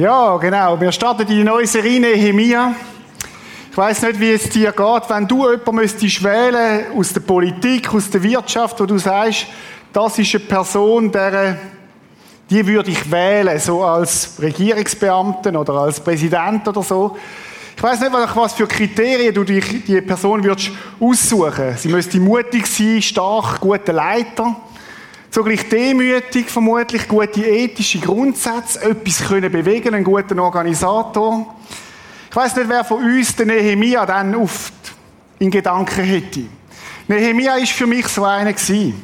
Ja, genau. Wir starten die neue Serie Nehemia. Ich weiß nicht, wie es dir geht, wenn du jemanden müsstest wählen aus der Politik, aus der Wirtschaft, wo du sagst, das ist eine Person, der, die würde ich wählen, so als Regierungsbeamten oder als Präsident oder so. Ich weiß nicht, was für Kriterien du dich, die Person würdest aussuchen. Sie müsste mutig sein, stark, guter Leiter. Zugleich demütig, vermutlich, gute ethische Grundsätze, etwas können bewegen, einen guten Organisator. Ich weiß nicht, wer von uns den Nehemia dann oft in Gedanken hätte. Nehemia ist für mich so einer gewesen.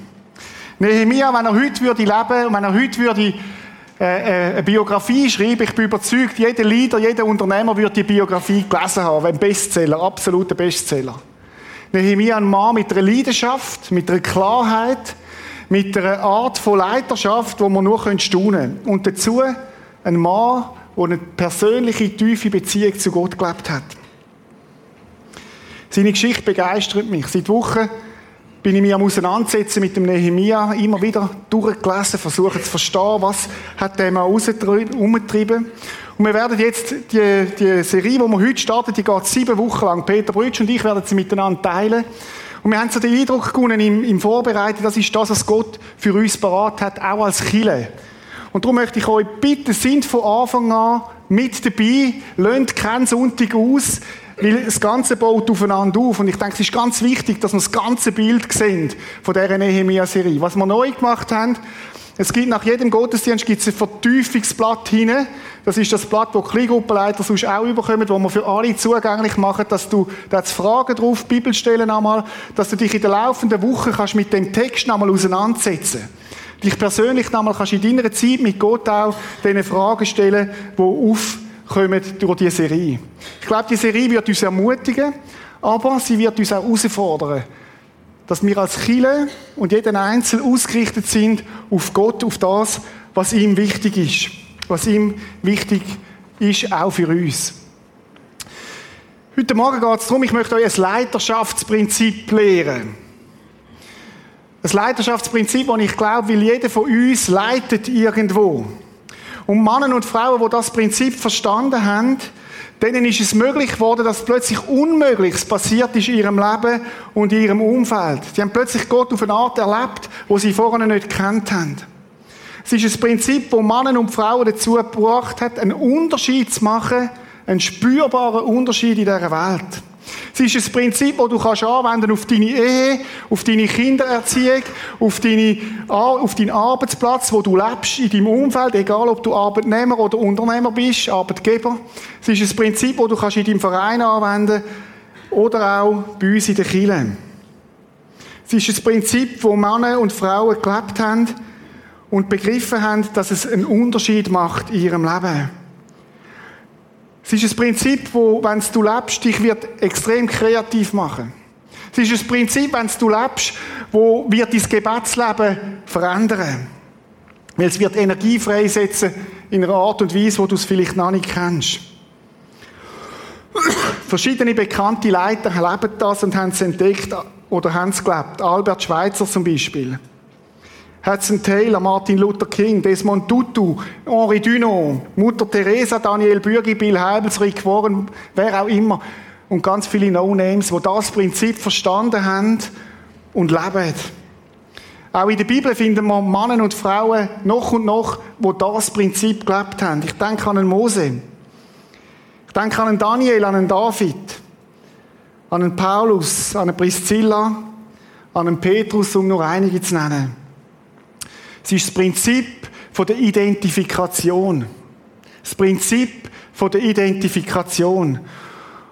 Nehemia, wenn er heute würde leben und wenn er heute würde äh, äh, eine Biografie schreiben, ich bin überzeugt, jeder Leader, jeder Unternehmer würde die Biografie gelesen haben, ein Bestseller, absoluter Bestseller. Nehemia, ein Mann mit einer Leidenschaft, mit einer Klarheit, mit einer Art von Leiterschaft, wo man nur staunen können. Und dazu ein Mann, der eine persönliche, tiefe Beziehung zu Gott gelebt hat. Seine Geschichte begeistert mich. Seit Wochen bin ich mich am Auseinandersetzen mit dem Nehemia, immer wieder durchgelesen, versuchen zu verstehen, was hat der mal umgetrieben. Und wir werden jetzt die, die Serie, die wir heute starten, die geht sieben Wochen lang. Peter Brütsch und ich werden sie miteinander teilen. Und wir haben so den Eindruck gewonnen im, im Vorbereiten, das ist das, was Gott für uns parat hat, auch als Chile. Und darum möchte ich euch bitten, sind von Anfang an mit dabei, lönt keinen Sonntag aus, weil das Ganze baut aufeinander auf. Und ich denke, es ist ganz wichtig, dass wir das ganze Bild sehen von dieser Nehemia-Serie. Was wir neu gemacht haben, es gibt nach jedem Gottesdienst gibt's ein Vertiefungsblatt hinein. Das ist das Blatt, das Kleingruppenleiter sonst auch überkommen, wo wir für alle zugänglich machen, dass du, da Fragen drauf, Bibelstellen einmal, dass du dich in der laufenden Woche kannst mit dem Text einmal auseinandersetzen. Dich persönlich einmal kannst in deiner Zeit mit Gott auch diese Fragen stellen, die aufkommen durch diese Serie. Ich glaube, die Serie wird uns ermutigen, aber sie wird uns auch herausfordern dass wir als Chile und jeder Einzelne ausgerichtet sind auf Gott, auf das, was ihm wichtig ist. Was ihm wichtig ist, auch für uns. Heute Morgen geht es darum, ich möchte euch ein Leiterschaftsprinzip lehren. Ein Leiterschaftsprinzip, das ich glaube, weil jeder von uns leitet irgendwo. Und Männer und Frauen, die das Prinzip verstanden haben, Denen ist es möglich geworden, dass plötzlich Unmögliches passiert ist in ihrem Leben und in ihrem Umfeld. Sie haben plötzlich Gott auf eine Art erlebt, wo sie vorher nicht gekannt haben. Es ist ein Prinzip, wo Männer und Frauen dazu gebracht hat, einen Unterschied zu machen, einen spürbaren Unterschied in dieser Welt. Es ist ein Prinzip, das du kannst anwenden auf deine Ehe, auf deine Kindererziehung, auf, deine, auf deinen Arbeitsplatz, wo du lebst, in deinem Umfeld, egal ob du Arbeitnehmer oder Unternehmer bist, Arbeitgeber. Es ist ein Prinzip, das du kannst in deinem Verein anwenden oder auch bei uns in der Kirche. Es ist ein Prinzip, wo Männer und Frauen gelebt haben und begriffen haben, dass es einen Unterschied macht in ihrem Leben. Es ist ein Prinzip, wo, wenn du lebst, dich wird extrem kreativ machen. Es ist ein Prinzip, wenn du lebst, wo wird dein Gebetsleben verändern. Weil es wird Energie freisetzen in einer Art und Weise, wo du es vielleicht noch nicht kennst. Verschiedene bekannte Leiter leben das und haben es entdeckt oder haben es gelebt. Albert Schweitzer zum Beispiel. Hudson Taylor, Martin Luther King, Desmond Tutu, Henri Dunant, Mutter Teresa, Daniel Bürgi, Bill Heibels, Rick Warren, wer auch immer. Und ganz viele No-Names, die das Prinzip verstanden haben und leben. Auch in der Bibel finden wir Männer und Frauen noch und noch, wo das Prinzip gelebt haben. Ich denke an einen Mose. Ich denke an einen Daniel, an einen David, an einen Paulus, an eine Priscilla, an einen Petrus, um nur einige zu nennen. Es ist das Prinzip der Identifikation. Das Prinzip der Identifikation.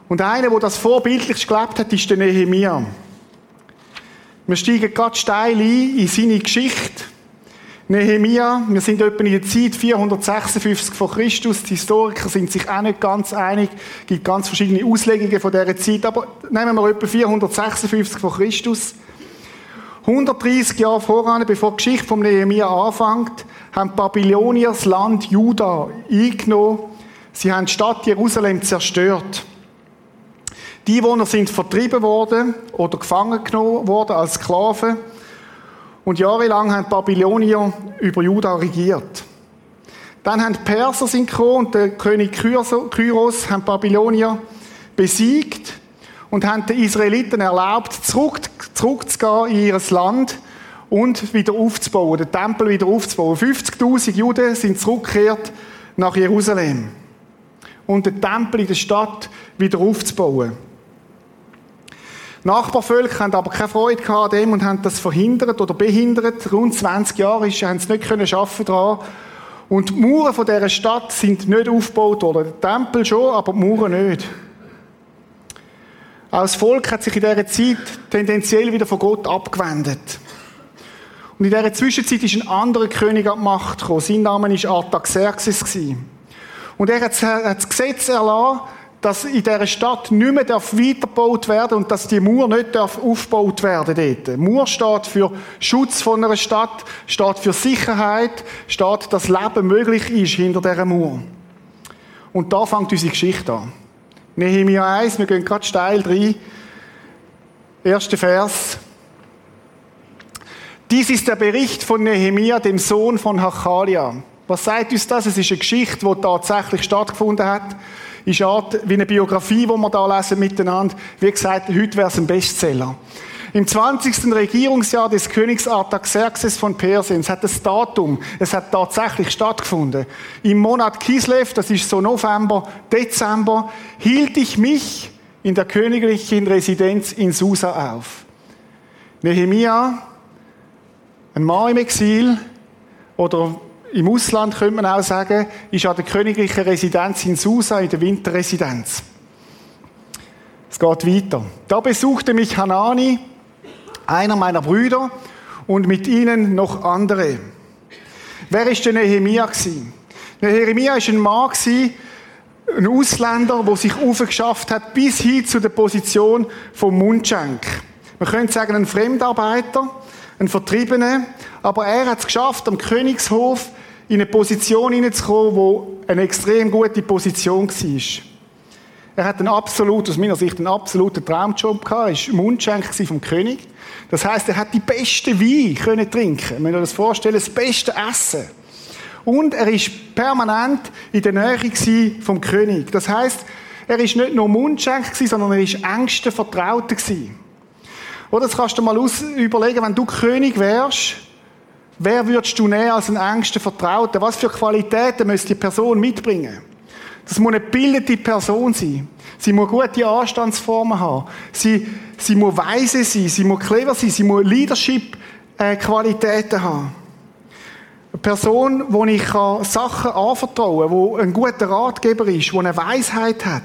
Und einer, der das vorbildlich gelebt hat, ist der Nehemia. Wir steigen ganz steil ein in seine Geschichte. Nehemia, wir sind etwa in der Zeit 456 vor Christus. Die Historiker sind sich auch nicht ganz einig. Es gibt ganz verschiedene Auslegungen von dieser Zeit. Aber nehmen wir etwa 456 vor Christus. 130 Jahre voran, bevor die Geschichte vom Nehemiah anfängt, haben die Babylonier das Land Juda eingenommen. Sie haben die Stadt Jerusalem zerstört. Die Wohner sind vertrieben worden oder gefangen genommen worden als Sklaven. Und jahrelang haben die Babylonier über Juda regiert. Dann haben die Perser sind gekommen und der König Kyros haben Babylonier besiegt und haben den Israeliten erlaubt, zurück, zurückzugehen in ihr Land und wieder aufzubauen, den Tempel wieder aufzubauen. 50.000 Juden sind zurückgekehrt nach Jerusalem und den Tempel in der Stadt wieder aufzubauen. Nachbarvölker haben aber keine Freude an dem und haben das verhindert oder behindert. Rund 20 Jahre haben sie nicht können schaffen daran. Und die Mauern dieser Stadt sind nicht aufgebaut worden. Der Tempel schon, aber die Mauern nicht. Auch das Volk hat sich in dieser Zeit tendenziell wieder von Gott abgewendet. Und in dieser Zwischenzeit ist ein anderer König an die Macht gekommen. Sein Name war Artaxerxes. Und er hat das Gesetz erlassen, dass in dieser Stadt nicht mehr weitergebaut werden und dass die Mauer nicht aufgebaut werden dort. Mauer steht für Schutz von einer Stadt, steht für Sicherheit, steht, dass Leben möglich ist hinter dieser Mauer. Und da fängt unsere Geschichte an. Nehemiah 1, wir gehen gerade steil rein. Erster Vers. Dies ist der Bericht von Nehemia, dem Sohn von Hachalia. Was sagt uns das? Es ist eine Geschichte, die tatsächlich stattgefunden hat. Ist Art wie eine Biografie, die wir lesen miteinander. Wie gesagt, heute wäre es ein Bestseller. Im 20. Regierungsjahr des Königs Artaxerxes von Persien, es hat das Datum, es hat tatsächlich stattgefunden. Im Monat Kislev, das ist so November, Dezember, hielt ich mich in der königlichen Residenz in Susa auf. Nehemia, ein Mann im Exil, oder im Ausland könnte man auch sagen, ist an der königlichen Residenz in Susa, in der Winterresidenz. Es geht weiter. Da besuchte mich Hanani, einer meiner Brüder, und mit ihnen noch andere. Wer ist denn Nehemia gewesen? Nehemia ist ein Mann gewesen, ein Ausländer, der sich aufgeschafft hat bis hin zu der Position vom Mundschenk. Man könnte sagen, ein Fremdarbeiter, ein Vertriebener, aber er hat es geschafft, am Königshof in eine Position hineinzukommen, wo eine extrem gute Position war. Er hat einen absolut, aus meiner Sicht, einen absoluten Traumjob gehabt. Er war Mundschenk vom König. Das heißt, er hat die beste Wein können trinken. Wenn ihr das vorstellen, das beste Essen. Und er ist permanent in der Nähe vom König. Das heißt, er ist nicht nur Mundschenk sondern er ist engster Vertrauter Oder das kannst du mal überlegen, wenn du König wärst, Wer würdest du nehmen als einen engsten Vertrauten? Was für Qualitäten müsste die Person mitbringen? Das muss eine bildete Person sein. Sie muss gute Anstandsformen haben. Sie, sie muss weise sein. Sie muss clever sein. Sie muss Leadership-Qualitäten haben. Eine Person, wo ich Sachen anvertrauen kann, die ein guter Ratgeber ist, die eine Weisheit hat.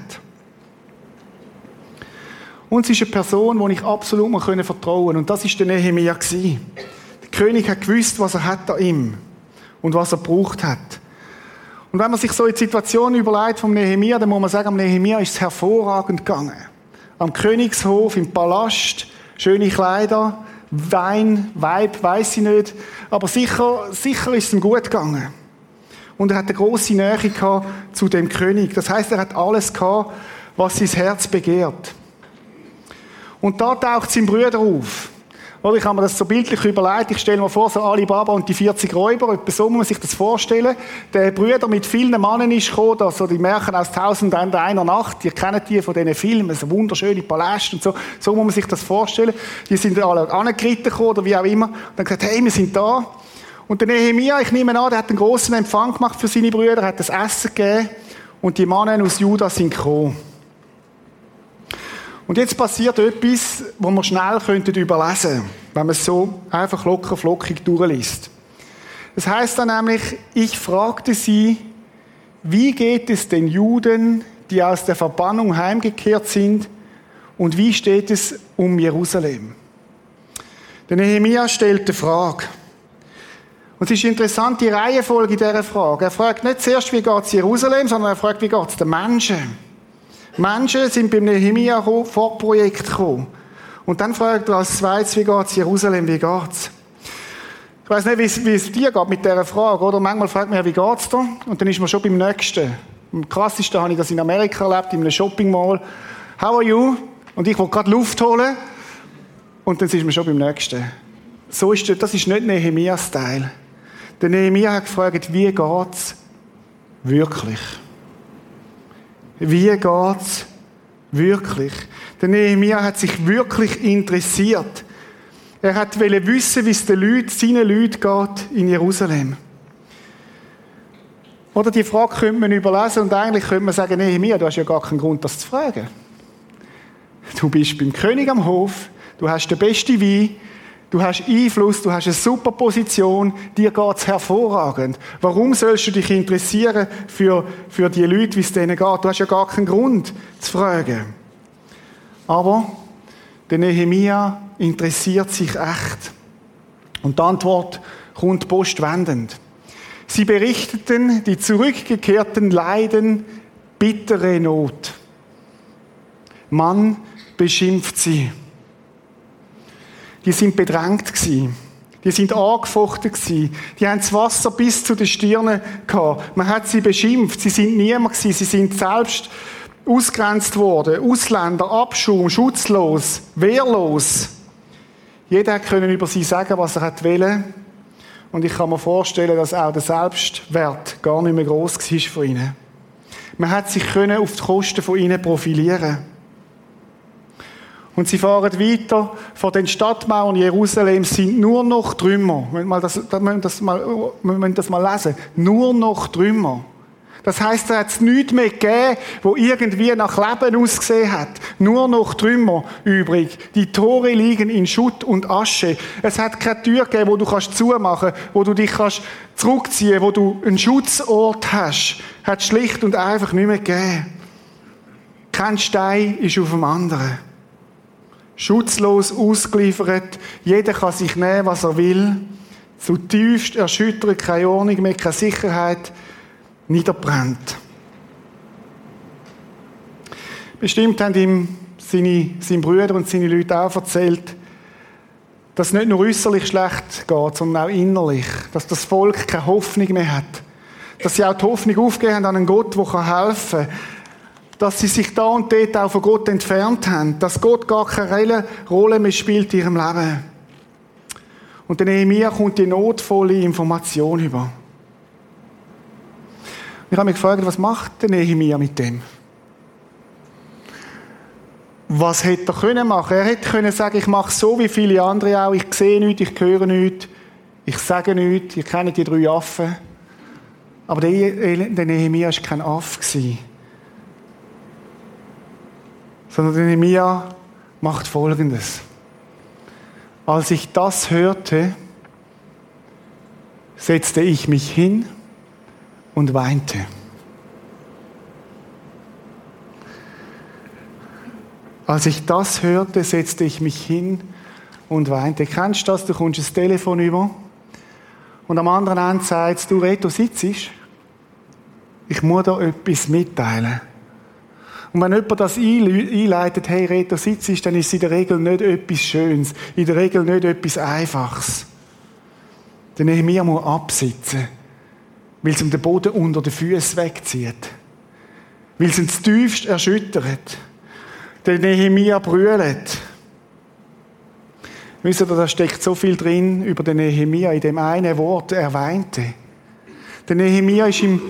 Und sie ist eine Person, die ich absolut vertrauen kann. Und das war der Nehemiah. Der König hat gewusst, was er hat an ihm und was er braucht hat. Und wenn man sich so in die Situation überlegt vom Nehemia, dann muss man sagen, am Nehemia ist es hervorragend gegangen. Am Königshof, im Palast, schöne Kleider, Wein, Weib, weiß ich nicht. Aber sicher, sicher ist es ihm gut gegangen. Und er hat eine große Nähe gehabt zu dem König. Das heißt, er hat alles gehabt, was sein Herz begehrt. Und da taucht sein Bruder auf. Oder ich habe mir das so bildlich überlegt. Ich stelle mir vor, so Alibaba und die 40 Räuber, etwa so muss man sich das vorstellen. Der Brüder mit vielen Mannen ist gekommen, also die Märchen aus Tausend und einer Nacht. Ihr kennt die von diesen Filmen, so wunderschöne Paläste und so. So muss man sich das vorstellen. Die sind alle angeritten gekommen oder wie auch immer. Und dann gesagt, hey, wir sind da. Und der Nehemia, ich nehme an, der hat einen großen Empfang gemacht für seine Brüder, hat das Essen gegeben und die Mannen aus Juda sind gekommen. Und jetzt passiert etwas, wo wir schnell könnten überlesen, wenn man es so einfach locker flockig durchliest. Das heißt dann nämlich, ich fragte sie, wie geht es den Juden, die aus der Verbannung heimgekehrt sind, und wie steht es um Jerusalem? Der Nehemia stellt die Frage. Und es ist interessant, die Reihenfolge dieser Frage. Er fragt nicht zuerst, wie geht es Jerusalem, sondern er fragt, wie geht es den Menschen? Menschen sind beim Nehemia Vorprojekt gekommen. Und dann fragt er als zweites, wie geht's Jerusalem, wie geht's? Ich weiß nicht, wie es, dir geht mit dieser Frage, oder? Manchmal fragt man ja, wie geht's dir? Und dann ist man schon beim Nächsten. Am krassesten habe ich das in Amerika erlebt, in einem Shopping Mall. How are you? Und ich wollte gerade Luft holen. Und dann ist man schon beim Nächsten. So ist das, das ist nicht Nehemias Teil. Der Nehemia hat gefragt, wie geht's wirklich? Wie geht's wirklich? Der Nehemiah hat sich wirklich interessiert. Er hat wissen, wie es den Leuten, seinen Leuten geht in Jerusalem. Oder die Frage könnte man überlesen und eigentlich könnte man sagen, Nehemiah, du hast ja gar keinen Grund, das zu fragen. Du bist beim König am Hof, du hast den besten Wein, du hast Einfluss, du hast eine super Position, dir geht's hervorragend. Warum sollst du dich interessieren für, für die Leute, wie es denen geht? Du hast ja gar keinen Grund zu fragen. Aber der Nehemia interessiert sich echt. Und die Antwort kommt postwendend. Sie berichteten, die Zurückgekehrten leiden bittere Not. Man beschimpft sie. Die sind bedrängt gewesen. Die sind angefochten gewesen. Die haben das Wasser bis zu den Stirnen gehabt. Man hat sie beschimpft. Sie sind niemand gewesen. Sie sind selbst ausgrenzt worden. Ausländer, Abschum, schutzlos, wehrlos. Jeder konnte über sie sagen, was er wollte. Und ich kann mir vorstellen, dass auch der Selbstwert gar nicht mehr groß war von ihnen. Man hat sich auf die Kosten von ihnen profilieren und sie fahren weiter. Vor den Stadtmauern Jerusalems sind nur noch Trümmer. Wir müssen das, das, mal, wir müssen das mal lesen. Nur noch Trümmer. Das heißt, da hat es nichts mehr gegeben, wo irgendwie nach Leben ausgesehen hat. Nur noch Trümmer übrig. Die Tore liegen in Schutt und Asche. Es hat keine Tür gegeben, wo du kannst zumachen, wo du dich kannst zurückziehen, wo du einen Schutzort hast. Hat schlicht und einfach nicht mehr gegeben. Kein Stein ist auf dem anderen. Schutzlos ausgeliefert. Jeder kann sich nehmen, was er will. Zutiefst erschüttert, keine Ordnung mehr, keine Sicherheit niederbrennt. Bestimmt haben ihm seine, seine Brüder und seine Leute auch erzählt, dass es nicht nur äußerlich schlecht geht, sondern auch innerlich. Dass das Volk keine Hoffnung mehr hat. Dass sie auch die Hoffnung aufgeben an einen Gott, der helfen kann. Dass sie sich da und dort auch von Gott entfernt haben. Dass Gott gar keine Rolle mehr spielt in ihrem Leben. Und der Nehemiah kommt die notvolle Information über. Ich habe mich gefragt, was macht der Nehemiah mit dem? Was hätte er können machen? Er hätte können sagen, ich mache so wie viele andere auch. Ich sehe nichts, ich höre nichts, ich sage nichts. Ihr kennt die drei Affen. Aber der, der Nehemia war kein Affe. Sondern der Nehemia macht Folgendes. Als ich das hörte, setzte ich mich hin und weinte. Als ich das hörte, setzte ich mich hin und weinte. Kennst du das? Du kommst das Telefon über und am anderen Ende sagst du, Reto, sitzt. Ich muss da etwas mitteilen. Und wenn jemand das einleitet, hey, Reto, sitzt, dann ist es in der Regel nicht etwas Schönes, in der Regel nicht etwas Einfaches. Der Nehemiah muss absitzen weil es ihm den Boden unter den Füßen wegzieht. Weil es ihn tiefst erschüttert. Der Nehemia brüllt. Wisst ihr, da steckt so viel drin über den Nehemia in dem einen Wort, er weinte. Der Nehemia war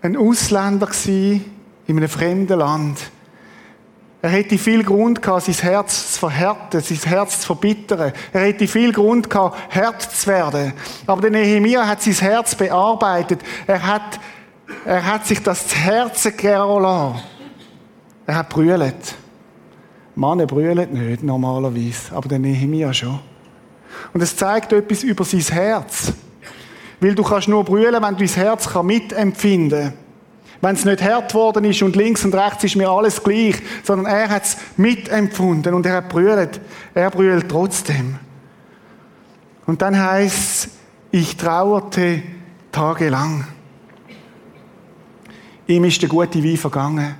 ein Ausländer in einem fremden Land. Er hätte viel Grund gehabt, sein Herz zu verhärten, sein Herz zu verbittern. Er hätte viel Grund gehabt, hart zu werden. Aber der Nehemiah hat sein Herz bearbeitet. Er hat, er hat sich das Herz gehen lassen. Er hat brüllt. Männer brüllen nicht normalerweise, aber der Nehemiah schon. Und es zeigt etwas über sein Herz. Weil du kannst nur brüllen, wenn du dein Herz mitempfinden kannst. Wenn es nicht hart worden ist und links und rechts ist mir alles gleich, sondern er hat es mitempfunden und er hat brüllt. Er brüllt trotzdem. Und dann heißt ich trauerte tagelang. Ihm ist der gute Wein vergangen.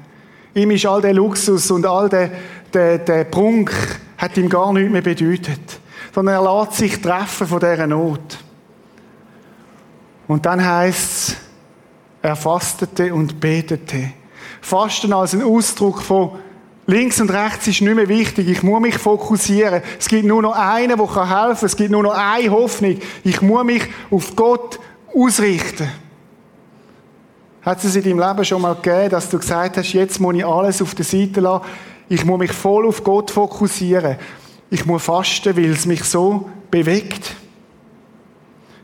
Ihm ist all der Luxus und all der, der, der Prunk hat ihm gar nichts mehr bedeutet. Sondern er lässt sich treffen von dieser Not. Und dann heißt es, er fastete und betete. Fasten als ein Ausdruck von links und rechts ist nicht mehr wichtig. Ich muss mich fokussieren. Es gibt nur noch einen, der helfen kann. Es gibt nur noch eine Hoffnung. Ich muss mich auf Gott ausrichten. Hat es in deinem Leben schon mal gegeben, dass du gesagt hast, jetzt muss ich alles auf der Seite lassen, ich muss mich voll auf Gott fokussieren. Ich muss fasten, weil es mich so bewegt.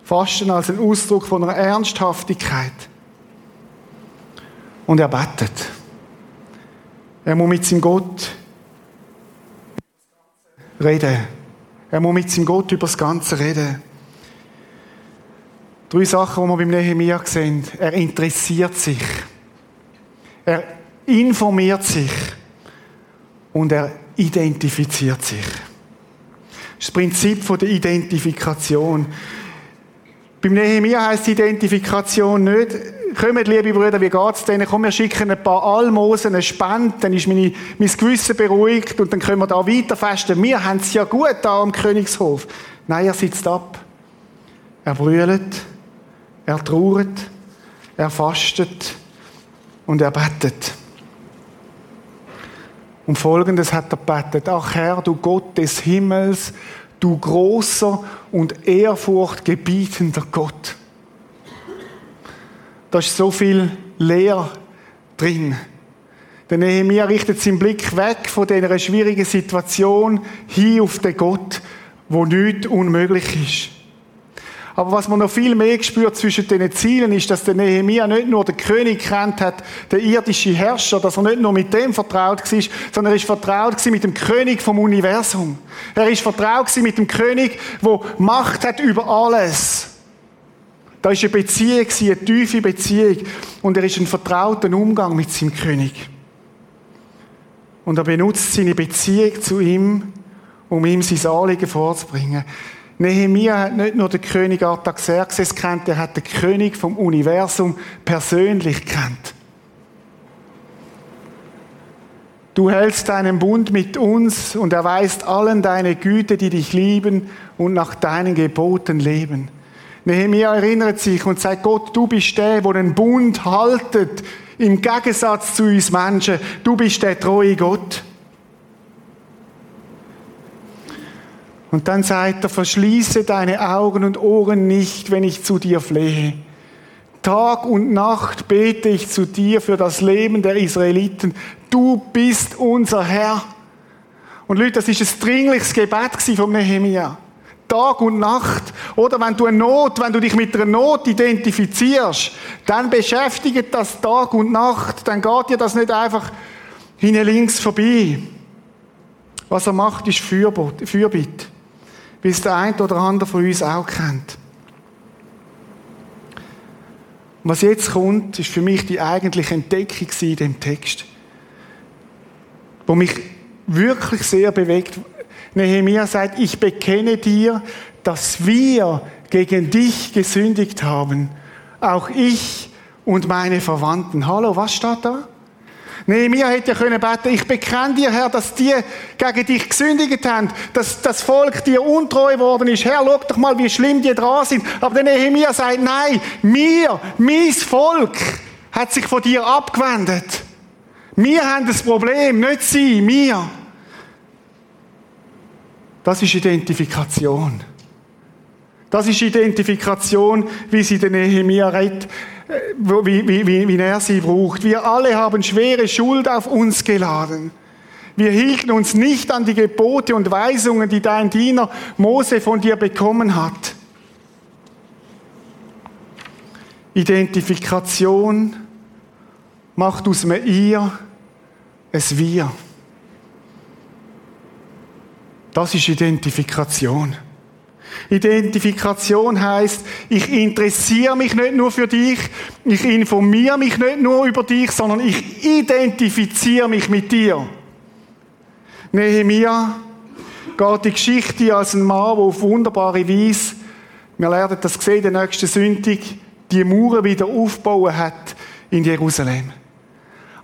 Fasten als ein Ausdruck von einer Ernsthaftigkeit. Und er betet. Er muss mit seinem Gott reden. Er muss mit seinem Gott über das Ganze reden. Drei Sachen, die wir beim Nehemiah sehen. Er interessiert sich. Er informiert sich. Und er identifiziert sich. Das ist das Prinzip der Identifikation. Beim Nehemiah heisst Identifikation nicht, kommt, liebe Brüder, wie geht's denen? Komm, wir schicken ein paar Almosen, eine Spende, dann ist meine, mein Gewissen beruhigt und dann können wir da weiter festen. Wir haben es ja gut da am Königshof. Nein, er sitzt ab. Er brüllt, er trauert, er fastet und er betet. Und folgendes hat er betet. Ach Herr, du Gott des Himmels, du großer und ehrfurchtgebietender Gott. Da ist so viel Leer drin. Der Nehemiah richtet seinen Blick weg von dieser schwierigen Situation hin auf den Gott, wo nichts unmöglich ist. Aber was man noch viel mehr gespürt zwischen den Zielen ist, dass der Nehemiah nicht nur den König kennt hat, der irdische Herrscher, dass er nicht nur mit dem vertraut war, sondern er ist vertraut mit dem König vom Universum. Er ist vertraut mit dem König, wo Macht hat über alles. Da ist eine Beziehung, eine tiefe Beziehung. Und er ist ein vertrauter Umgang mit seinem König. Und er benutzt seine Beziehung zu ihm, um ihm sein Anliegen vorzubringen. Nehemiah hat nicht nur den König Artaxerxes kennt, er hat den König vom Universum persönlich kennt. Du hältst deinen Bund mit uns und erweist allen deine Güte, die dich lieben und nach deinen Geboten leben. Nehemiah erinnert sich und sagt, Gott, du bist der, der den Bund haltet, im Gegensatz zu uns Menschen. Du bist der treue Gott. Und dann sagt er, verschließe deine Augen und Ohren nicht, wenn ich zu dir flehe. Tag und Nacht bete ich zu dir für das Leben der Israeliten. Du bist unser Herr. Und Leute, das ist ein dringliches Gebet vom Nehemiah. Tag und Nacht. Oder wenn du eine Not, wenn du dich mit einer Not identifizierst, dann beschäftigt das Tag und Nacht. Dann geht dir das nicht einfach hinten links vorbei. Was er macht, ist Fürbitte wie es der eine oder andere von uns auch kennt. was jetzt kommt, ist für mich die eigentliche Entdeckung in dem Text, wo mich wirklich sehr bewegt. Nehemiah sagt, ich bekenne dir, dass wir gegen dich gesündigt haben. Auch ich und meine Verwandten. Hallo, was steht da? Nehemiah hätte ja können beten, ich bekenne dir, Herr, dass die gegen dich gesündigt haben, dass das Volk dir untreu worden ist. Herr, schau doch mal, wie schlimm die dran sind. Aber der Nehemiah sagt, nein, mir, mein Volk hat sich von dir abgewendet. Wir haben das Problem, nicht sie, mir. Das ist Identifikation. Das ist Identifikation, wie sie den Nehemiah redet wie, wie, wie, wie er sie braucht. Wir alle haben schwere Schuld auf uns geladen. Wir hielten uns nicht an die Gebote und Weisungen, die dein Diener Mose von dir bekommen hat. Identifikation macht aus mir ihr es wir. Das ist Identifikation. Identifikation heißt, ich interessiere mich nicht nur für dich, ich informiere mich nicht nur über dich, sondern ich identifiziere mich mit dir. Nehemiah geht die Geschichte als ein Mann, der auf wunderbare Weise, wir lernen das sehen, der nächsten Sündig, die Mauern wieder aufbauen hat in Jerusalem.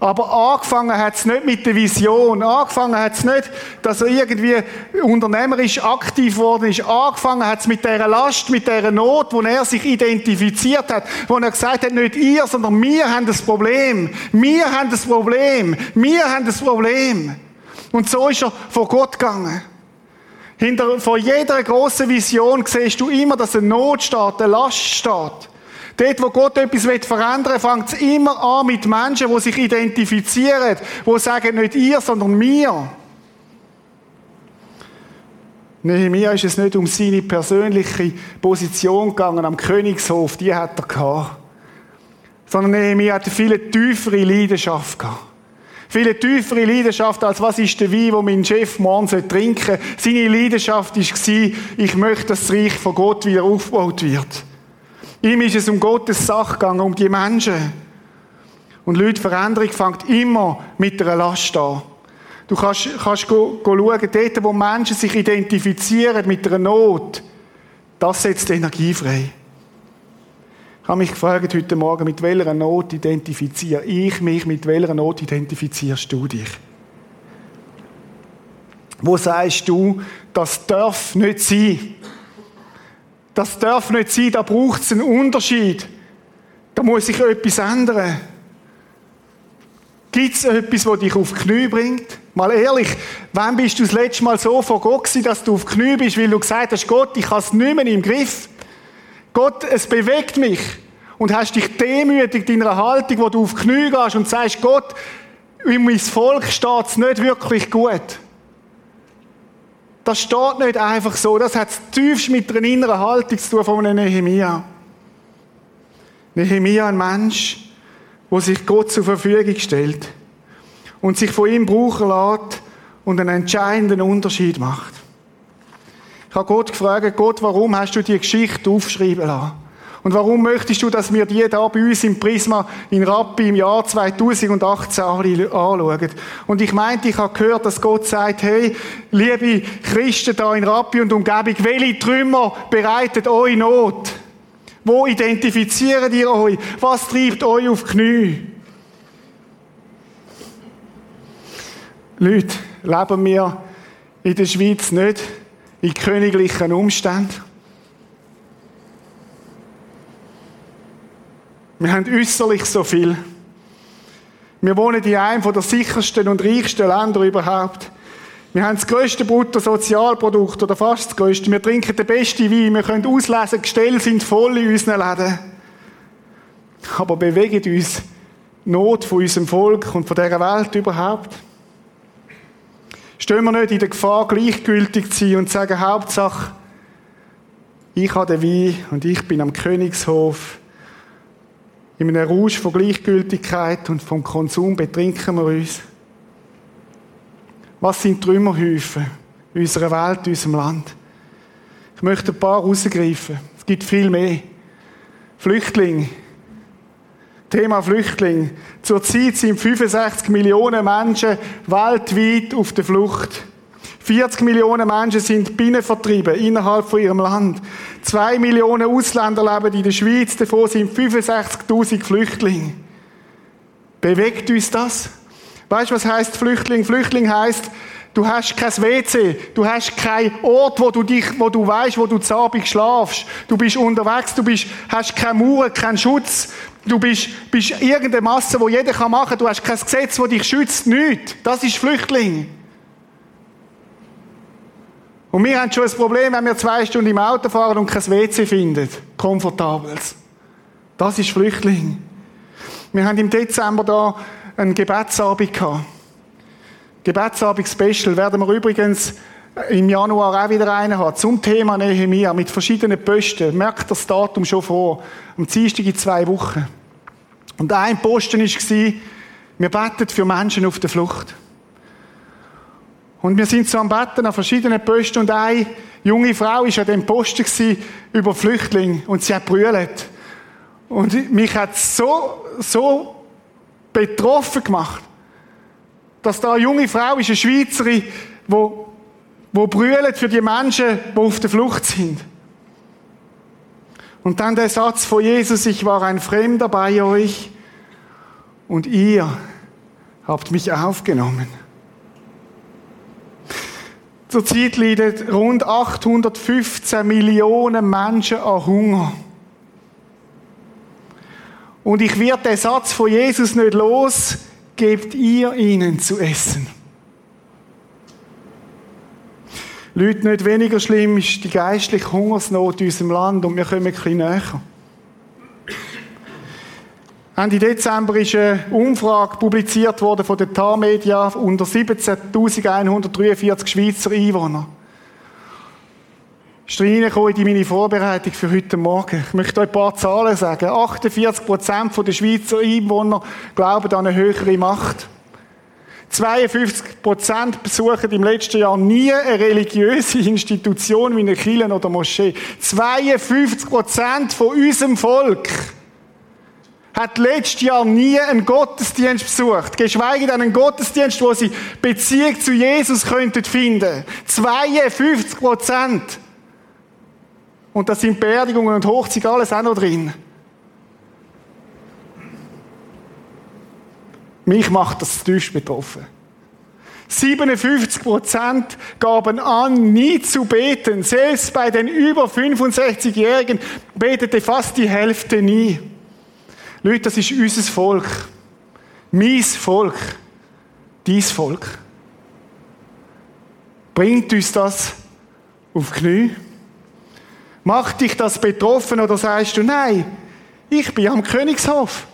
Aber angefangen hat es nicht mit der Vision. Angefangen hat es nicht, dass er irgendwie unternehmerisch aktiv worden ist. Angefangen hat es mit dieser Last, mit dieser Not, wo er sich identifiziert hat. Wo er gesagt hat, nicht ihr, sondern wir haben das Problem. Wir haben das Problem. Wir haben das Problem. Und so ist er vor Gott gegangen. Hinter, vor jeder großen Vision siehst du immer, dass eine Not steht, eine Last steht. Dort, wo Gott etwas verändern will, fängt es immer an mit Menschen, die sich identifizieren, die sagen, nicht ihr, sondern mir. Nehemiah ist es nicht um seine persönliche Position gegangen am Königshof, die hat er gehabt. Sondern Nehemiah hat eine viel tiefere Leidenschaft gehabt. Viele tiefere Leidenschaft, als was ist der Wein, den mein Chef morgen trinken soll. Seine Leidenschaft war, ich möchte, dass das Reich von Gott wieder aufgebaut wird. Ihm ist es um Gottes Sache gegangen, um die Menschen. Und Leute, Veränderung fängt immer mit einer Last an. Du kannst, kannst go, go schauen, dort, wo Menschen sich identifizieren mit einer Not, das setzt Energie frei. Ich habe mich gefragt heute Morgen, mit welcher Not identifiziere ich mich, mit welcher Not identifizierst du dich? Wo sagst du, das darf nicht sein? Das darf nicht sein, da braucht es einen Unterschied. Da muss sich etwas ändern. Gibt es etwas, das dich auf die Knie bringt? Mal ehrlich, wann bist du das letzte Mal so vor Gott gewesen, dass du auf die Knie bist, weil du gesagt hast, Gott, ich habe es nicht mehr im Griff. Gott, es bewegt mich. Und hast dich demütigt in einer Haltung, wo du auf die Knie gehst und sagst, Gott, in mein Volk steht es nicht wirklich gut. Das steht nicht einfach so. Das hat tiefst mit einer inneren Haltung zu tun von einem Nehemia. Nehemia, ein Mensch, wo sich Gott zur Verfügung stellt und sich von ihm brauchen lässt und einen entscheidenden Unterschied macht. Ich habe Gott gefragt, Gott, warum hast du die Geschichte aufschreiben lassen? Und warum möchtest du, dass wir die da bei uns im Prisma in Rappi im Jahr 2018 anschauen? Und ich meinte, ich habe gehört, dass Gott sagt, hey, liebe Christen da in Rappi und Umgebung, welche Trümmer bereitet euch Not? Wo identifiziert ihr euch? Was treibt euch auf die Knie? Leute, leben wir in der Schweiz nicht in königlichen Umständen? Wir haben äußerlich so viel. Wir wohnen in einem der sichersten und reichsten Länder überhaupt. Wir haben das grösste Bruttosozialprodukt oder fast das grösste. Wir trinken den besten Wein. Wir können auslesen, Gestelle sind voll in unseren Läden. Aber bewegt uns Not von unserem Volk und von dieser Welt überhaupt? Stehen wir nicht in der Gefahr, gleichgültig zu sein und zu sagen, Hauptsache, ich habe den Wein und ich bin am Königshof in einem Rausch von Gleichgültigkeit und vom Konsum betrinken wir uns. Was sind Trümmerhäufen in unserer Welt, in unserem Land? Ich möchte ein paar rausgreifen. Es gibt viel mehr. Flüchtlinge. Thema Flüchtling. Zurzeit sind 65 Millionen Menschen weltweit auf der Flucht. 40 Millionen Menschen sind binnenvertrieben innerhalb von ihrem Land. Zwei Millionen Ausländer leben in der Schweiz, davon sind 65.000 Flüchtlinge. Bewegt uns das? Weißt du, was heißt Flüchtling? Flüchtling heißt, du hast kein WC, du hast keinen Ort, wo du dich, wo du weißt, wo du Abend schlafst. Du bist unterwegs, du bist, hast keine Mauern, keinen Schutz. Du bist, bist irgendeine Masse, wo jeder machen kann. Du hast kein Gesetz, wo dich schützt. Nichts. Das ist Flüchtling. Und wir haben schon ein Problem, wenn wir zwei Stunden im Auto fahren und kein WC finden. Komfortables. Das ist Flüchtling. Wir haben im Dezember da einen Gebetsabend gehabt. Gebetsabend Special werden wir übrigens im Januar auch wieder einen haben. Zum Thema Nehemia mit verschiedenen Posten. Merkt das Datum schon vor. Am Dienstag in zwei Wochen. Und ein Posten war, wir beten für Menschen auf der Flucht. Und wir sind so am Betten an verschiedenen Posten und eine junge Frau war an dem Posten über Flüchtlinge und sie hat brüllt. Und mich hat so, so betroffen gemacht, dass da eine junge Frau ist, eine Schweizerin, wo, wo brüllt für die Menschen, die auf der Flucht sind. Und dann der Satz von Jesus, ich war ein Fremder bei euch und ihr habt mich aufgenommen. Zurzeit leiden rund 815 Millionen Menschen an Hunger. Und ich werde den Satz von Jesus nicht los, gebt ihr ihnen zu essen. Leute, nicht weniger schlimm ist die geistliche Hungersnot in unserem Land und wir kommen ein bisschen näher. Ende Dezember ist eine Umfrage publiziert worden von der TAR Media unter 17.143 Schweizer Einwohner. Ist reingekommen in meine Vorbereitung für heute Morgen. Ich möchte euch ein paar Zahlen sagen. 48% der Schweizer Einwohner glauben an eine höhere Macht. 52% besuchen im letzten Jahr nie eine religiöse Institution wie eine Kirche oder Moschee. 52% von unserem Volk hat letztes Jahr nie einen Gottesdienst besucht. Geschweige denn einen Gottesdienst, wo sie Beziehung zu Jesus könnten finden. 52 Prozent. Und da sind Beerdigungen und Hochzeit alles auch noch drin. Mich macht das tief betroffen. 57 Prozent gaben an, nie zu beten. Selbst bei den über 65-Jährigen betete fast die Hälfte nie. Leute, das ist unser Volk. Mein Volk. Dies Volk. Bringt uns das auf Knie? Macht dich das betroffen oder sagst du, nein, ich bin am Königshof.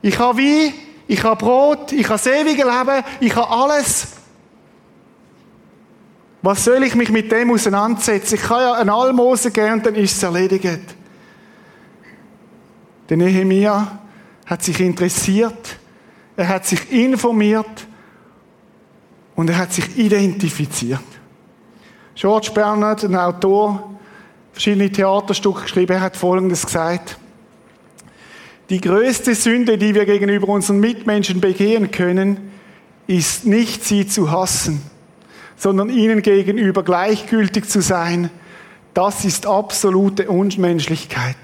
Ich habe Wein, ich habe Brot, ich habe das ewige Leben, ich habe alles. Was soll ich mich mit dem auseinandersetzen? Ich kann ja ein Almosen geben und dann ist es erledigt. Der Nehemia hat sich interessiert, er hat sich informiert und er hat sich identifiziert. George Bernard, ein Autor, verschiedene Theaterstücke geschrieben, er hat Folgendes gesagt. Die größte Sünde, die wir gegenüber unseren Mitmenschen begehen können, ist nicht sie zu hassen, sondern ihnen gegenüber gleichgültig zu sein. Das ist absolute Unmenschlichkeit.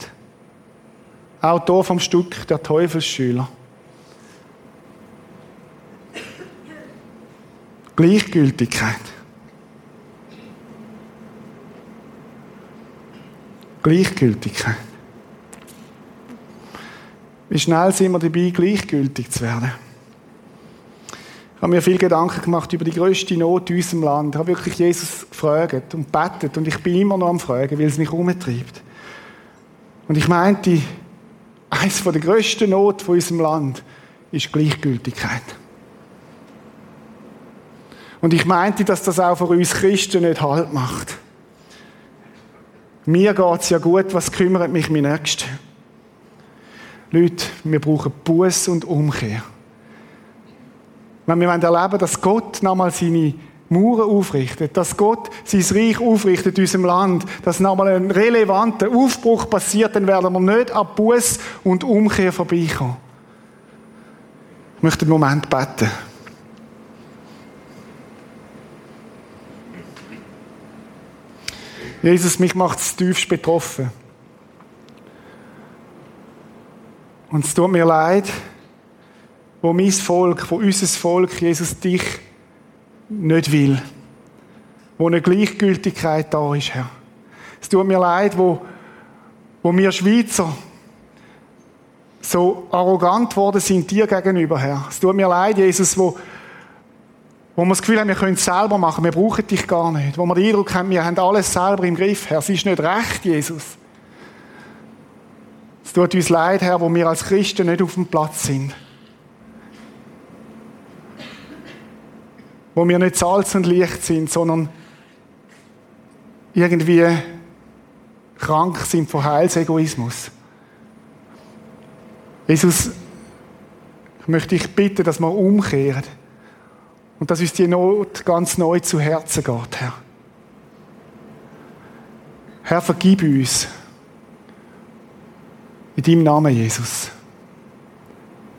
Autor vom Stück Der Teufelsschüler. Gleichgültigkeit. Gleichgültigkeit. Wie schnell sind wir dabei, gleichgültig zu werden? Ich habe mir viel Gedanken gemacht über die größte Not in unserem Land. Ich habe wirklich Jesus gefragt und betet und ich bin immer noch am Fragen, weil es mich umtreibt. Und ich meinte, eines der grössten Not von unserem Land ist Gleichgültigkeit. Und ich meinte, dass das auch für uns Christen nicht Halt macht. Mir geht's ja gut, was kümmert mich mein Nächster? Leute, wir brauchen Buß und Umkehr. Wenn wir erleben dass Gott nochmal seine Mauern aufrichtet, dass Gott sein Reich aufrichtet in unserem Land, dass nochmal ein relevanter Aufbruch passiert, dann werden wir nicht an Buß und Umkehr vorbeikommen. Ich möchte einen Moment beten. Jesus, mich macht es tiefst betroffen. Und es tut mir leid, wo mein Volk, wo unser Volk, Jesus, dich nicht will. Wo eine Gleichgültigkeit da ist, Herr. Es tut mir leid, wo, wo wir Schweizer so arrogant worden sind dir gegenüber, Herr. Es tut mir leid, Jesus, wo, wo wir das Gefühl haben, wir können es selber machen, wir brauchen dich gar nicht. Wo wir den Eindruck haben, wir haben alles selber im Griff, Herr. Es ist nicht recht, Jesus. Es tut uns leid, Herr, wo wir als Christen nicht auf dem Platz sind. Wo wir nicht Salz und Licht sind, sondern irgendwie krank sind von Heilsegoismus. Jesus, ich möchte dich bitten, dass wir umkehren und dass uns die Not ganz neu zu Herzen geht, Herr. Herr, vergib uns. In deinem Namen, Jesus.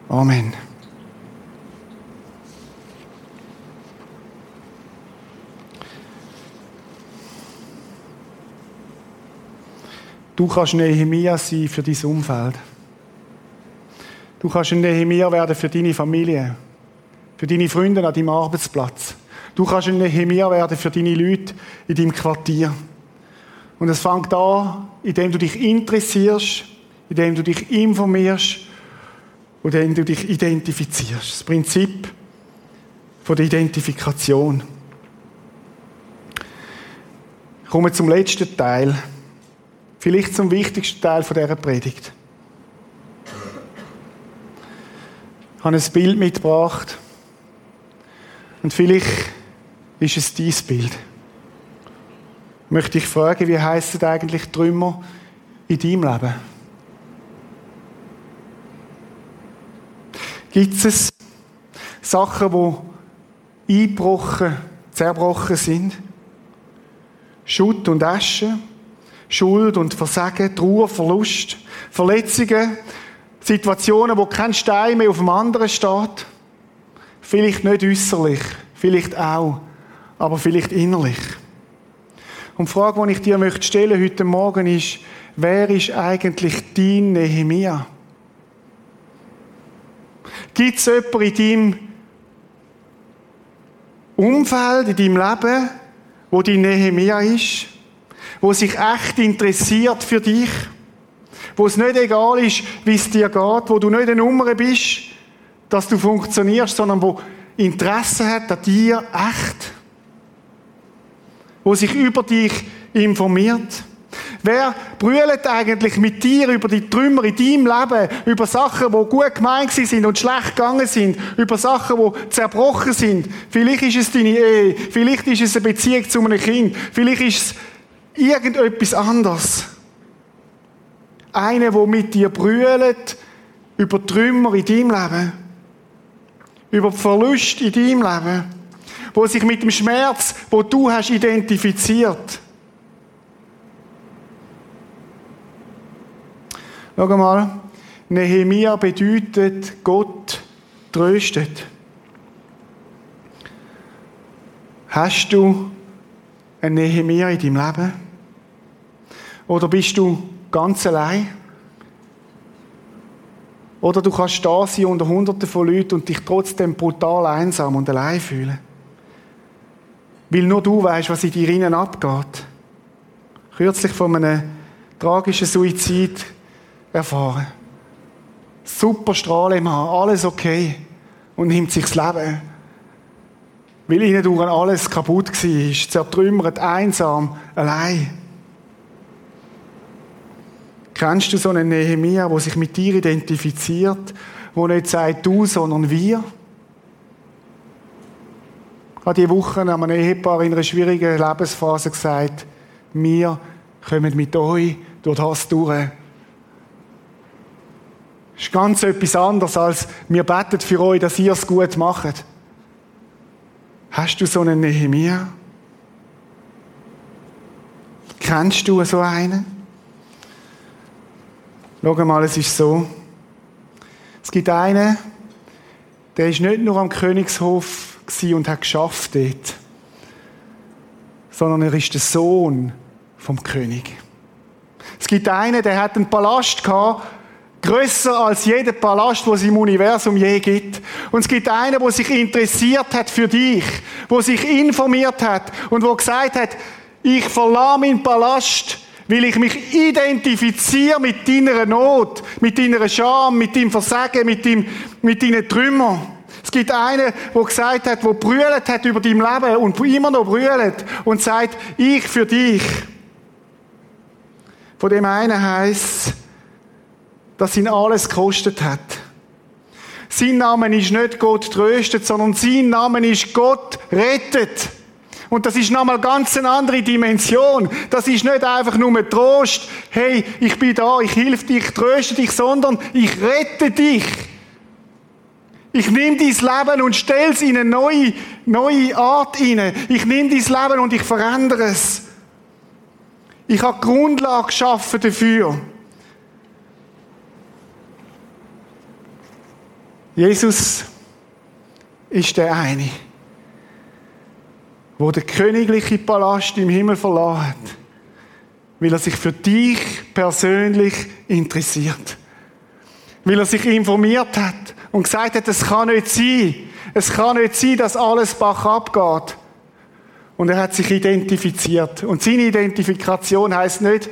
Amen. Du kannst Nehemia sein für dein Umfeld. Du kannst ein Nehemia werden für deine Familie, für deine Freunde an deinem Arbeitsplatz. Du kannst ein Nehemia werden für deine Leute in deinem Quartier. Und es fängt an, indem du dich interessierst, indem du dich informierst und indem du dich identifizierst. Das Prinzip von der Identifikation. Ich komme zum letzten Teil. Vielleicht zum wichtigsten Teil dieser Predigt. Ich habe ein Bild mitgebracht. Und vielleicht ist es dein Bild. Möchte ich fragen, wie heißen eigentlich Trümmer in deinem Leben? Gibt es Sachen, die eingebrochen, zerbrochen sind? Schutt und Asche, Schuld und Versagen, Trauer, Verlust, Verletzungen, Situationen, wo kein Stein mehr auf dem anderen steht. Vielleicht nicht äußerlich, vielleicht auch, aber vielleicht innerlich. Und die Frage, die ich dir möchte stellen heute Morgen ist, wer ist eigentlich dein Nehemia? Gibt es jemanden in deinem Umfeld, in deinem Leben, wo dein Nehemia ist? Wo sich echt interessiert für dich? Wo es nicht egal ist, wie es dir geht? Wo du nicht eine Nummer bist, dass du funktionierst, sondern wo Interesse hat an dir, echt? Wo sich über dich informiert? Wer brüllt eigentlich mit dir über die Trümmer in deinem Leben, über Sachen, die gut gemeint sind und schlecht gegangen sind, über Sachen, die zerbrochen sind? Vielleicht ist es deine Ehe, vielleicht ist es eine Beziehung zu einem Kind, vielleicht ist es irgendetwas anderes. Einer, der mit dir brüllt über Trümmer in deinem Leben, über Verlust in deinem Leben, wo sich mit dem Schmerz, wo du hast identifiziert Schau mal, Nehemia bedeutet, Gott tröstet. Hast du ein Nehemia in deinem Leben? Oder bist du ganz allein? Oder du kannst da sein unter Hunderten von Leuten und dich trotzdem brutal einsam und allein fühlen. Weil nur du weißt, was in dir innen abgeht. Kürzlich von einem tragischen Suizid erfahren. Super Strahlen im Haar, alles okay. Und nimmt sich das Leben. Weil ihnen durch alles kaputt war, zertrümmert, einsam, allein. Kennst du so einen Nehemia, der sich mit dir identifiziert, wo nicht sagt du, sondern wir? Ich habe diese Woche einem Ehepaar in einer schwierigen Lebensphase gesagt, wir kommen mit euch durch das durch. Das ist ganz etwas anderes, als wir beten für euch, dass ihr es gut macht. Hast du so einen Nehemia? Kennst du so einen? Schau mal, es ist so. Es gibt einen, der ist nicht nur am Königshof und hat geschafft dort, sondern er ist der Sohn vom König. Es gibt einen, der hat einen Palast gehabt, Größer als jeder Palast, wo es im Universum je gibt. Und es gibt einen, der sich interessiert hat für dich, wo sich informiert hat und wo gesagt hat, ich verlasse meinen Palast, weil ich mich identifiziere mit deiner Not, mit deiner Scham, mit deinem Versagen, mit, deinem, mit deinen Trümmern. Es gibt einen, der gesagt hat, der brüllt hat über dein Leben und immer noch brüllt und sagt, ich für dich. Von dem einen heißt das ihn alles gekostet hat. Sein Name ist nicht Gott tröstet, sondern sein Name ist Gott rettet. Und das ist nochmal ganz eine andere Dimension. Das ist nicht einfach nur Trost. Hey, ich bin da, ich helfe dich, ich tröste dich, sondern ich rette dich. Ich nehme dein Leben und stelle es in eine neue, neue Art hinein. Ich nehme dein Leben und ich verändere es. Ich habe Grundlage geschaffen dafür. Jesus ist der eine, wo der königliche Palast im Himmel verlassen hat, weil er sich für dich persönlich interessiert. Weil er sich informiert hat und gesagt hat, es kann nicht sein, es kann nicht sein, dass alles Bach abgeht. Und er hat sich identifiziert. Und seine Identifikation heißt nicht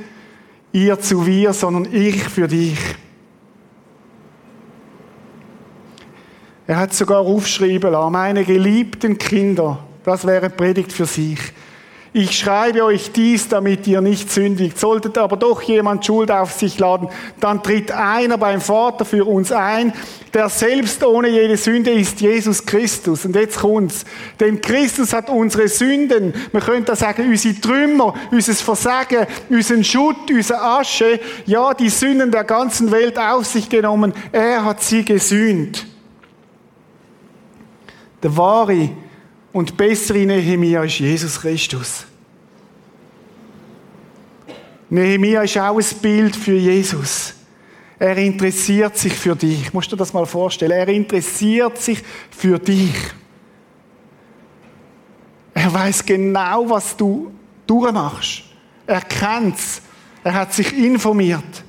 ihr zu wir, sondern ich für dich. Er hat sogar aufschreiben lassen, meine geliebten Kinder, das wäre Predigt für sich. Ich schreibe euch dies, damit ihr nicht sündigt. Solltet aber doch jemand Schuld auf sich laden, dann tritt einer beim Vater für uns ein, der selbst ohne jede Sünde ist, Jesus Christus. Und jetzt kommt's. Denn Christus hat unsere Sünden, man könnte sagen, unsere Trümmer, unser Versagen, unseren Schutt, unsere Asche, ja, die Sünden der ganzen Welt auf sich genommen. Er hat sie gesühnt. Der wahre und bessere Nehemia ist Jesus Christus. Nehemia ist auch ein Bild für Jesus. Er interessiert sich für dich. Musst du dir das mal vorstellen? Er interessiert sich für dich. Er weiß genau, was du durchmachst. Er kennt's. Er hat sich informiert.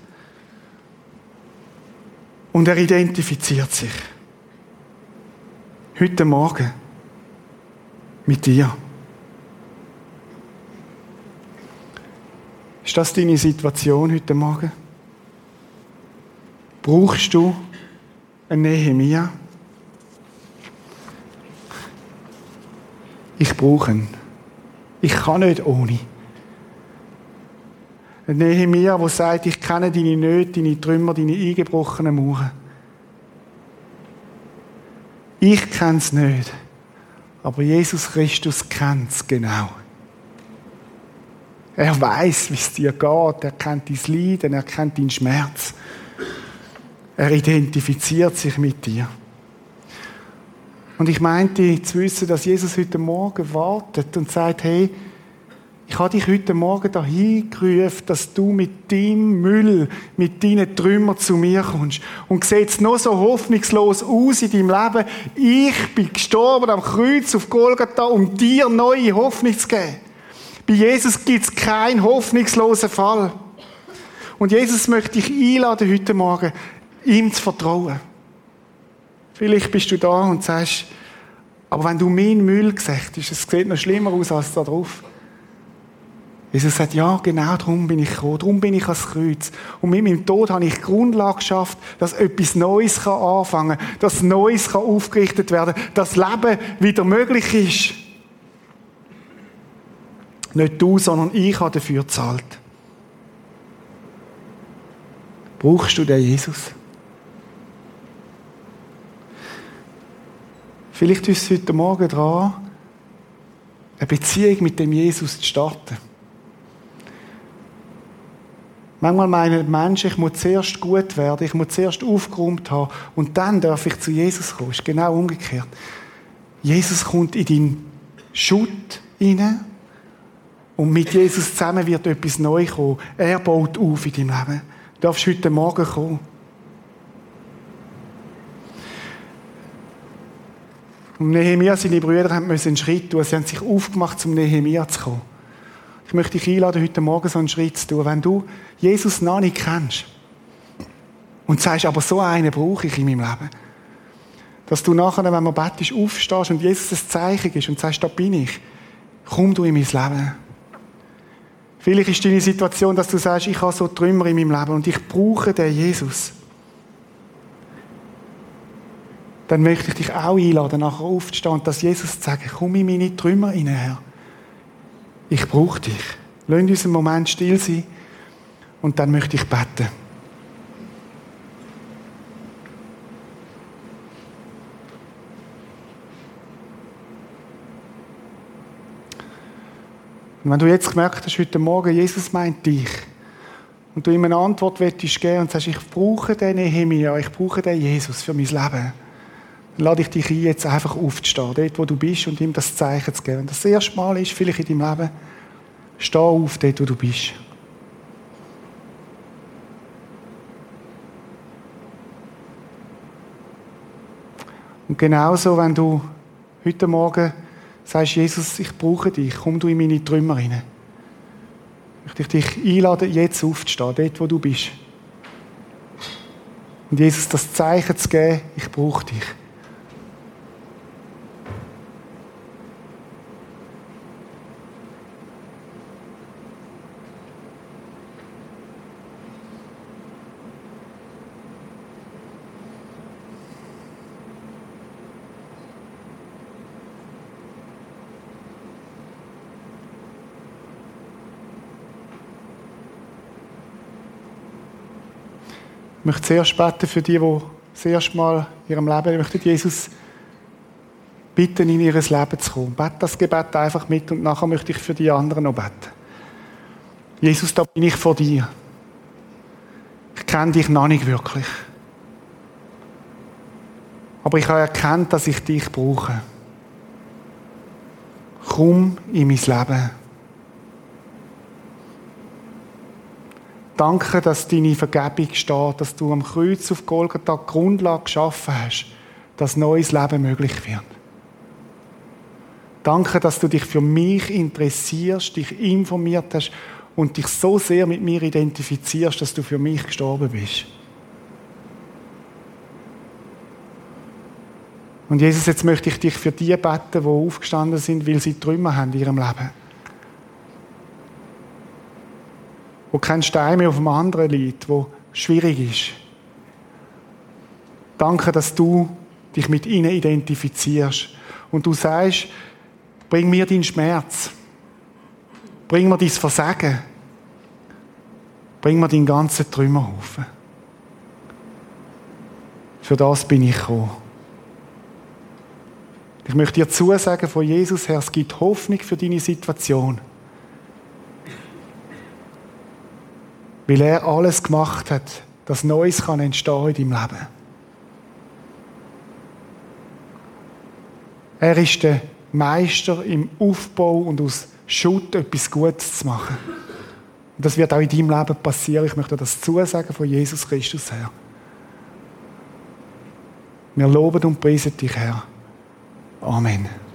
Und er identifiziert sich. Heute Morgen mit dir. Ist das deine Situation heute Morgen? Brauchst du eine Nehemia? Ich brauche ihn. Ich kann nicht ohne. Ein Nehemia, der sagt, ich kenne deine Nöte, deine Trümmer, deine eingebrochenen Mauern. Ich kenne es nicht. Aber Jesus Christus kennt es genau. Er weiß, wie es dir geht. Er kennt dein Leiden, er kennt deinen Schmerz. Er identifiziert sich mit dir. Und ich meinte zu wissen, dass Jesus heute Morgen wartet und sagt, hey, ich habe dich heute Morgen dahin gerufen, dass du mit deinem Müll, mit deinen Trümmern zu mir kommst. Und sieht noch so hoffnungslos aus in deinem Leben. Ich bin gestorben am Kreuz auf Golgatha, um dir neue Hoffnung zu geben. Bei Jesus gibt es keinen hoffnungslosen Fall. Und Jesus möchte dich einladen heute Morgen, ihm zu vertrauen. Vielleicht bist du da und sagst, aber wenn du meinen Müll siehst, es sieht noch schlimmer aus als da drauf. Jesus sagt, ja, genau darum bin ich gekommen, darum bin ich ans Kreuz. Und mit meinem Tod habe ich die Grundlage geschafft, dass etwas Neues kann anfangen kann, dass Neues kann aufgerichtet werden dass Leben wieder möglich ist. Nicht du, sondern ich habe dafür gezahlt. Brauchst du den Jesus? Vielleicht ist es heute Morgen dran, eine Beziehung mit dem Jesus zu starten. Manchmal meinen Menschen, ich muss zuerst gut werden, ich muss zuerst aufgeräumt haben und dann darf ich zu Jesus kommen. Ist genau umgekehrt. Jesus kommt in deinen Schutt hinein und mit Jesus zusammen wird etwas neu kommen. Er baut auf in deinem Leben. Du darfst heute Morgen kommen. Und Nehemiah, seine Brüder, haben einen Schritt tun. Sie haben sich aufgemacht, zum Nehemiah zu kommen. Ich möchte dich einladen, heute Morgen so einen Schritt zu tun. Wenn du Jesus noch nicht kennst und sagst, aber so einen brauche ich in meinem Leben, dass du nachher, wenn man betest, aufstehst und Jesus ein Zeichen ist und sagst, da bin ich, komm du in mein Leben. Vielleicht ist deine Situation, dass du sagst, ich habe so Trümmer in meinem Leben und ich brauche den Jesus. Dann möchte ich dich auch einladen, nachher aufzustehen und das Jesus sagen, komm in meine Trümmer hinein, Herr ich brauche dich. Lass uns einen Moment still sein und dann möchte ich beten. Und wenn du jetzt gemerkt hast, heute Morgen, Jesus meint dich, und du ihm eine Antwort geben geben und sagst, ich brauche den Nehemia, ich brauche den Jesus für mein Leben, lade ich dich ein, jetzt einfach aufzustehen, dort wo du bist und ihm das Zeichen zu geben. Wenn das das erste Mal ist, vielleicht in deinem Leben, steh auf dort, wo du bist. Und genauso, wenn du heute Morgen sagst, Jesus, ich brauche dich, komm du in meine Trümmer rein. Möchte ich dich einladen, jetzt aufzustehen, dort, wo du bist. Und Jesus das Zeichen zu geben, ich brauche dich. Möchte zuerst beten für die, die das erste Mal in ihrem Leben möchten Jesus bitten, in ihr Leben zu kommen. Bete das Gebet einfach mit und nachher möchte ich für die anderen noch beten. Jesus, da bin ich vor dir. Ich kenne dich noch nicht wirklich. Aber ich habe erkannt, dass ich dich brauche. Komm in mein Leben. Danke, dass deine Vergebung steht, dass du am Kreuz auf Golgatha die Grundlage geschaffen hast, dass neues Leben möglich wird. Danke, dass du dich für mich interessierst, dich informiert hast und dich so sehr mit mir identifizierst, dass du für mich gestorben bist. Und Jesus, jetzt möchte ich dich für die beten, die aufgestanden sind, weil sie Trümmer haben in ihrem Leben. Wo kein Stein mehr auf dem anderen liegt, wo schwierig ist. Danke, dass du dich mit ihnen identifizierst und du sagst, bring mir deinen Schmerz, bring mir dein Versagen, bring mir deinen ganzen Trümmerhaufen. Für das bin ich gekommen. Ich möchte dir zusagen von Jesus her, es gibt Hoffnung für deine Situation. Weil er alles gemacht hat, dass Neues kann entstehen in deinem Leben. Er ist der Meister im Aufbau und aus Schutt etwas Gutes zu machen. Und das wird auch in deinem Leben passieren. Ich möchte das zusagen von Jesus Christus her. Wir loben und preisen dich, Herr. Amen.